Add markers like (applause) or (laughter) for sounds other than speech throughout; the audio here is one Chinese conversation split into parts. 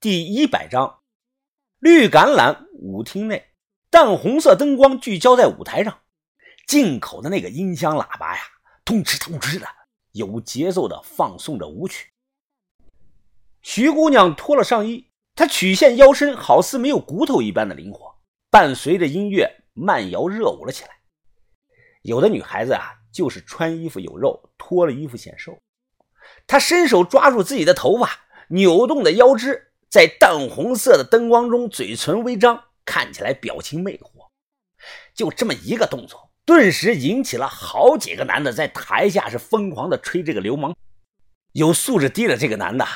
第一百章，绿橄榄舞厅内，淡红色灯光聚焦在舞台上，进口的那个音箱喇叭呀，通哧通哧的，有节奏的放送着舞曲。徐姑娘脱了上衣，她曲线腰身好似没有骨头一般的灵活，伴随着音乐慢摇热舞了起来。有的女孩子啊，就是穿衣服有肉，脱了衣服显瘦。她伸手抓住自己的头发，扭动的腰肢。在淡红色的灯光中，嘴唇微张，看起来表情魅惑。就这么一个动作，顿时引起了好几个男的在台下是疯狂的吹这个流氓。有素质低的这个男的，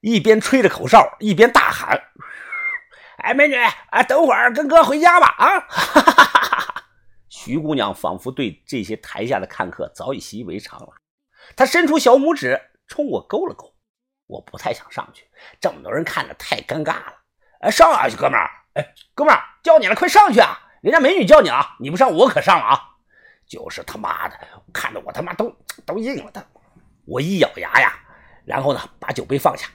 一边吹着口哨，一边大喊：“哎，美女，啊，等会儿跟哥回家吧！”啊，(laughs) 徐姑娘仿佛对这些台下的看客早已习以为常了，她伸出小拇指冲我勾了勾。我不太想上去，这么多人看着太尴尬了。哎，上啊，哥们儿！哎，哥们儿叫你了，快上去啊！人家美女叫你啊，你不上我可上了啊！就是他妈的，看得我他妈都都硬了的。我一咬牙呀，然后呢，把酒杯放下。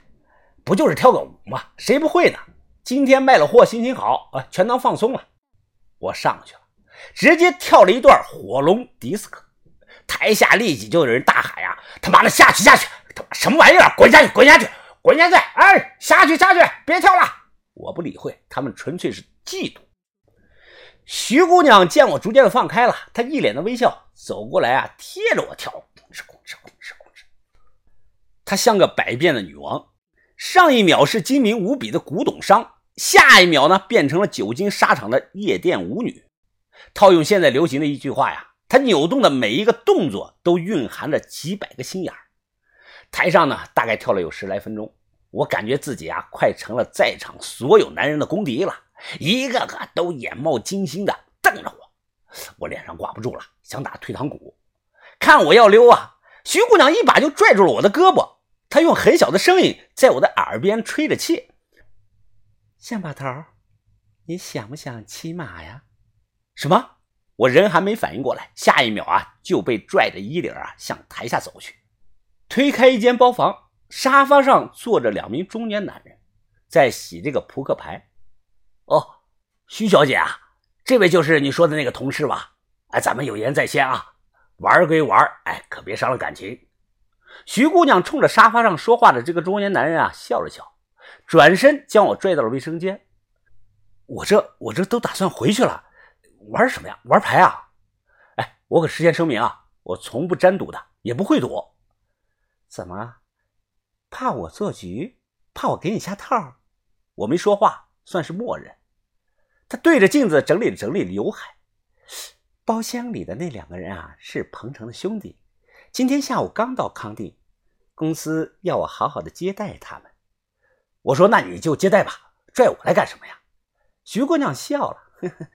不就是跳个舞吗？谁不会呢？今天卖了货，心情好啊，全当放松了。我上去了，直接跳了一段火龙迪斯科。台下立即就有人大喊呀：“他妈的，下去下去！”什么玩意儿？滚下去！滚下去！滚下去！哎，下去下去！别跳了！我不理会，他们纯粹是嫉妒。徐姑娘见我逐渐的放开了，她一脸的微笑，走过来啊，贴着我跳，控制控制控制控制。她像个百变的女王，上一秒是精明无比的古董商，下一秒呢，变成了久经沙场的夜店舞女。套用现在流行的一句话呀，她扭动的每一个动作都蕴含着几百个心眼儿。台上呢，大概跳了有十来分钟，我感觉自己啊，快成了在场所有男人的公敌了，一个个都眼冒金星的瞪着我，我脸上挂不住了，想打退堂鼓。看我要溜啊，徐姑娘一把就拽住了我的胳膊，她用很小的声音在我的耳边吹着气：“象把头，你想不想骑马呀？”什么？我人还没反应过来，下一秒啊，就被拽着衣领啊，向台下走去。推开一间包房，沙发上坐着两名中年男人，在洗这个扑克牌。哦，徐小姐啊，这位就是你说的那个同事吧？哎，咱们有言在先啊，玩归玩，哎，可别伤了感情。徐姑娘冲着沙发上说话的这个中年男人啊笑了笑，转身将我拽到了卫生间。我这我这都打算回去了，玩什么呀？玩牌啊？哎，我可事先声明啊，我从不沾赌的，也不会赌。怎么？怕我做局？怕我给你下套？我没说话，算是默认。他对着镜子整理整理刘海。包厢里的那两个人啊，是彭城的兄弟，今天下午刚到康定，公司要我好好的接待他们。我说：“那你就接待吧，拽我来干什么呀？”徐姑娘笑了：“呵呵，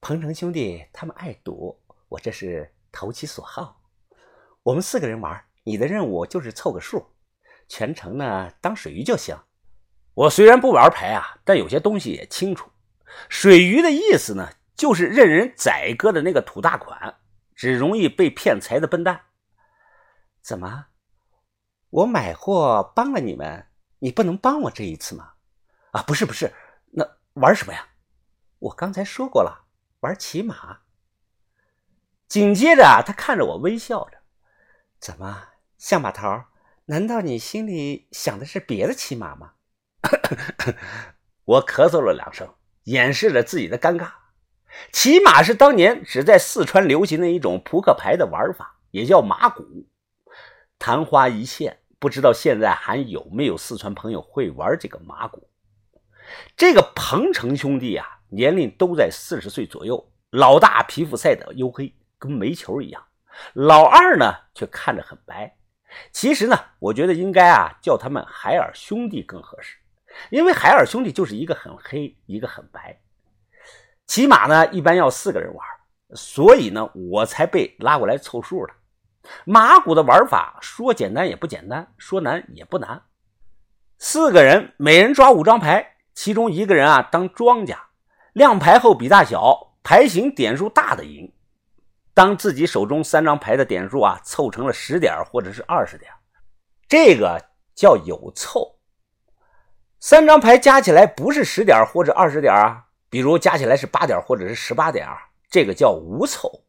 彭城兄弟他们爱赌，我这是投其所好。我们四个人玩。”你的任务就是凑个数，全程呢当水鱼就行。我虽然不玩牌啊，但有些东西也清楚。水鱼的意思呢，就是任人宰割的那个土大款，只容易被骗财的笨蛋。怎么？我买货帮了你们，你不能帮我这一次吗？啊，不是不是，那玩什么呀？我刚才说过了，玩骑马。紧接着啊，他看着我微笑着，怎么？象马头，难道你心里想的是别的骑马吗？(coughs) 我咳嗽了两声，掩饰了自己的尴尬。骑马是当年只在四川流行的一种扑克牌的玩法，也叫马骨。昙花一现，不知道现在还有没有四川朋友会玩这个马骨。这个彭城兄弟啊，年龄都在四十岁左右，老大皮肤晒得黝黑，跟煤球一样；老二呢，却看着很白。其实呢，我觉得应该啊叫他们海尔兄弟更合适，因为海尔兄弟就是一个很黑，一个很白。骑马呢一般要四个人玩，所以呢我才被拉过来凑数的。马骨的玩法说简单也不简单，说难也不难。四个人每人抓五张牌，其中一个人啊当庄家，亮牌后比大小，牌型点数大的赢。当自己手中三张牌的点数啊凑成了十点或者是二十点，这个叫有凑。三张牌加起来不是十点或者二十点啊，比如加起来是八点或者是十八点，这个叫无凑。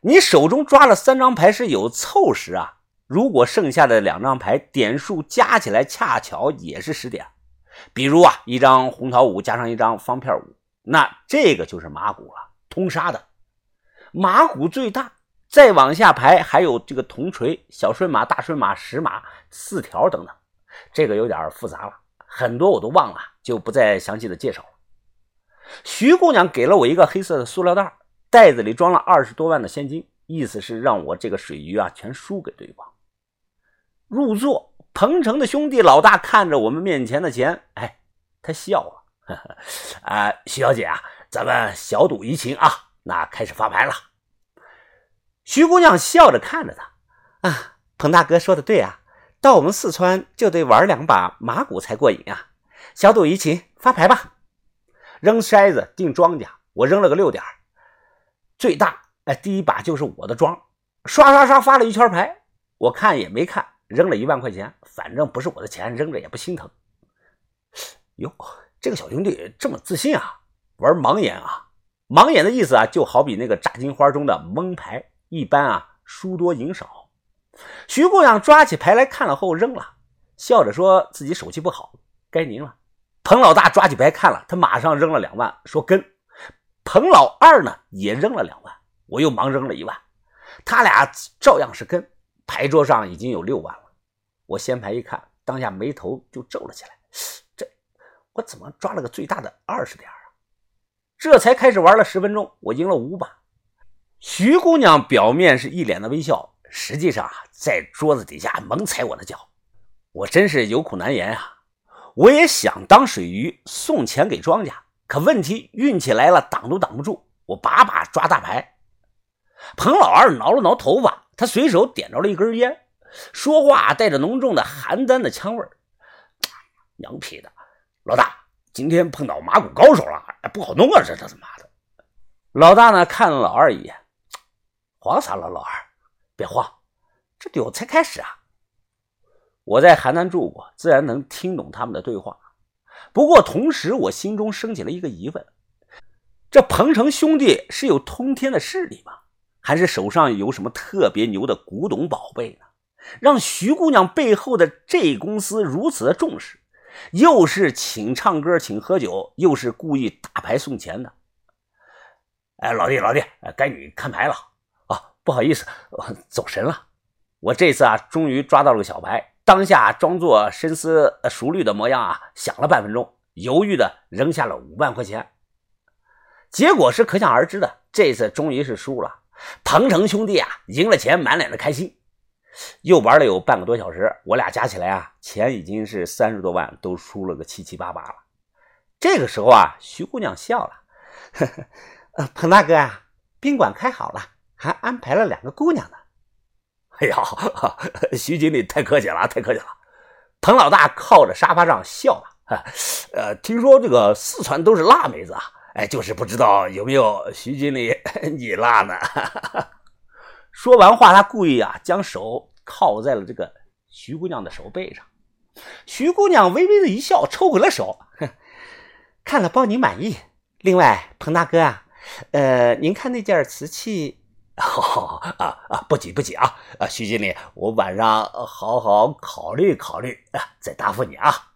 你手中抓了三张牌是有凑时啊，如果剩下的两张牌点数加起来恰巧也是十点，比如啊一张红桃五加上一张方片五，那这个就是马骨了，通杀的。马虎最大，再往下排还有这个铜锤、小顺马、大顺马、十马、四条等等，这个有点复杂了。很多我都忘了，就不再详细的介绍了。徐姑娘给了我一个黑色的塑料袋，袋子里装了二十多万的现金，意思是让我这个水鱼啊全输给对方。入座，彭城的兄弟老大看着我们面前的钱，哎，他笑了。(laughs) 啊，徐小姐啊，咱们小赌怡情啊，那开始发牌了。徐姑娘笑着看着他，啊，彭大哥说的对啊。到我们四川就得玩两把马骨才过瘾啊！小赌怡情，发牌吧。扔筛子定庄家，我扔了个六点，最大哎，第一把就是我的庄。刷刷刷发了一圈牌，我看也没看，扔了一万块钱，反正不是我的钱，扔着也不心疼。哟，这个小兄弟这么自信啊！玩盲眼啊！盲眼的意思啊，就好比那个炸金花中的蒙牌，一般啊输多赢少。徐姑娘抓起牌来看了后扔了，笑着说自己手气不好，该您了。彭老大抓起牌看了，他马上扔了两万，说跟。彭老二呢也扔了两万，我又忙扔了一万，他俩照样是跟。牌桌上已经有六万了，我掀牌一看，当下眉头就皱了起来，这我怎么抓了个最大的二十点？这才开始玩了十分钟，我赢了五把。徐姑娘表面是一脸的微笑。实际上啊，在桌子底下猛踩我的脚，我真是有苦难言啊！我也想当水鱼送钱给庄家，可问题运气来了，挡都挡不住。我把把抓大牌，彭老二挠了挠头发，他随手点着了一根烟，说话带着浓重的邯郸的腔味儿：“娘皮的，老大，今天碰到马骨高手了，不好弄啊！这这他妈的！”老大呢，看了老二一眼，慌啥了，老二？别慌，这酒才开始啊！我在邯郸住过，自然能听懂他们的对话。不过同时，我心中升起了一个疑问：这彭城兄弟是有通天的势力吗？还是手上有什么特别牛的古董宝贝呢？让徐姑娘背后的这公司如此的重视，又是请唱歌、请喝酒，又是故意打牌送钱的。哎，老弟，老弟，该你看牌了。不好意思，走神了。我这次啊，终于抓到了个小牌，当下装作深思熟虑的模样啊，想了半分钟，犹豫的扔下了五万块钱。结果是可想而知的，这次终于是输了。彭城兄弟啊，赢了钱，满脸的开心。又玩了有半个多小时，我俩加起来啊，钱已经是三十多万，都输了个七七八八了。这个时候啊，徐姑娘笑了：“呵呵，彭大哥啊，宾馆开好了。”还安排了两个姑娘呢。哎呀，(laughs) 徐经理太客气了，太客气了。彭老大靠着沙发上笑了。呃，听说这个四川都是辣妹子啊，哎，就是不知道有没有徐经理 (laughs) 你辣呢？说完话，他故意啊将手靠在了这个徐姑娘的手背上。徐姑娘微微的一笑，抽回了手。哼 (laughs) 看了包你满意。另外，彭大哥啊，呃，您看那件瓷器。好 (laughs) 好啊啊！不急不急啊！啊，徐经理，我晚上好好考虑考虑啊，再答复你啊。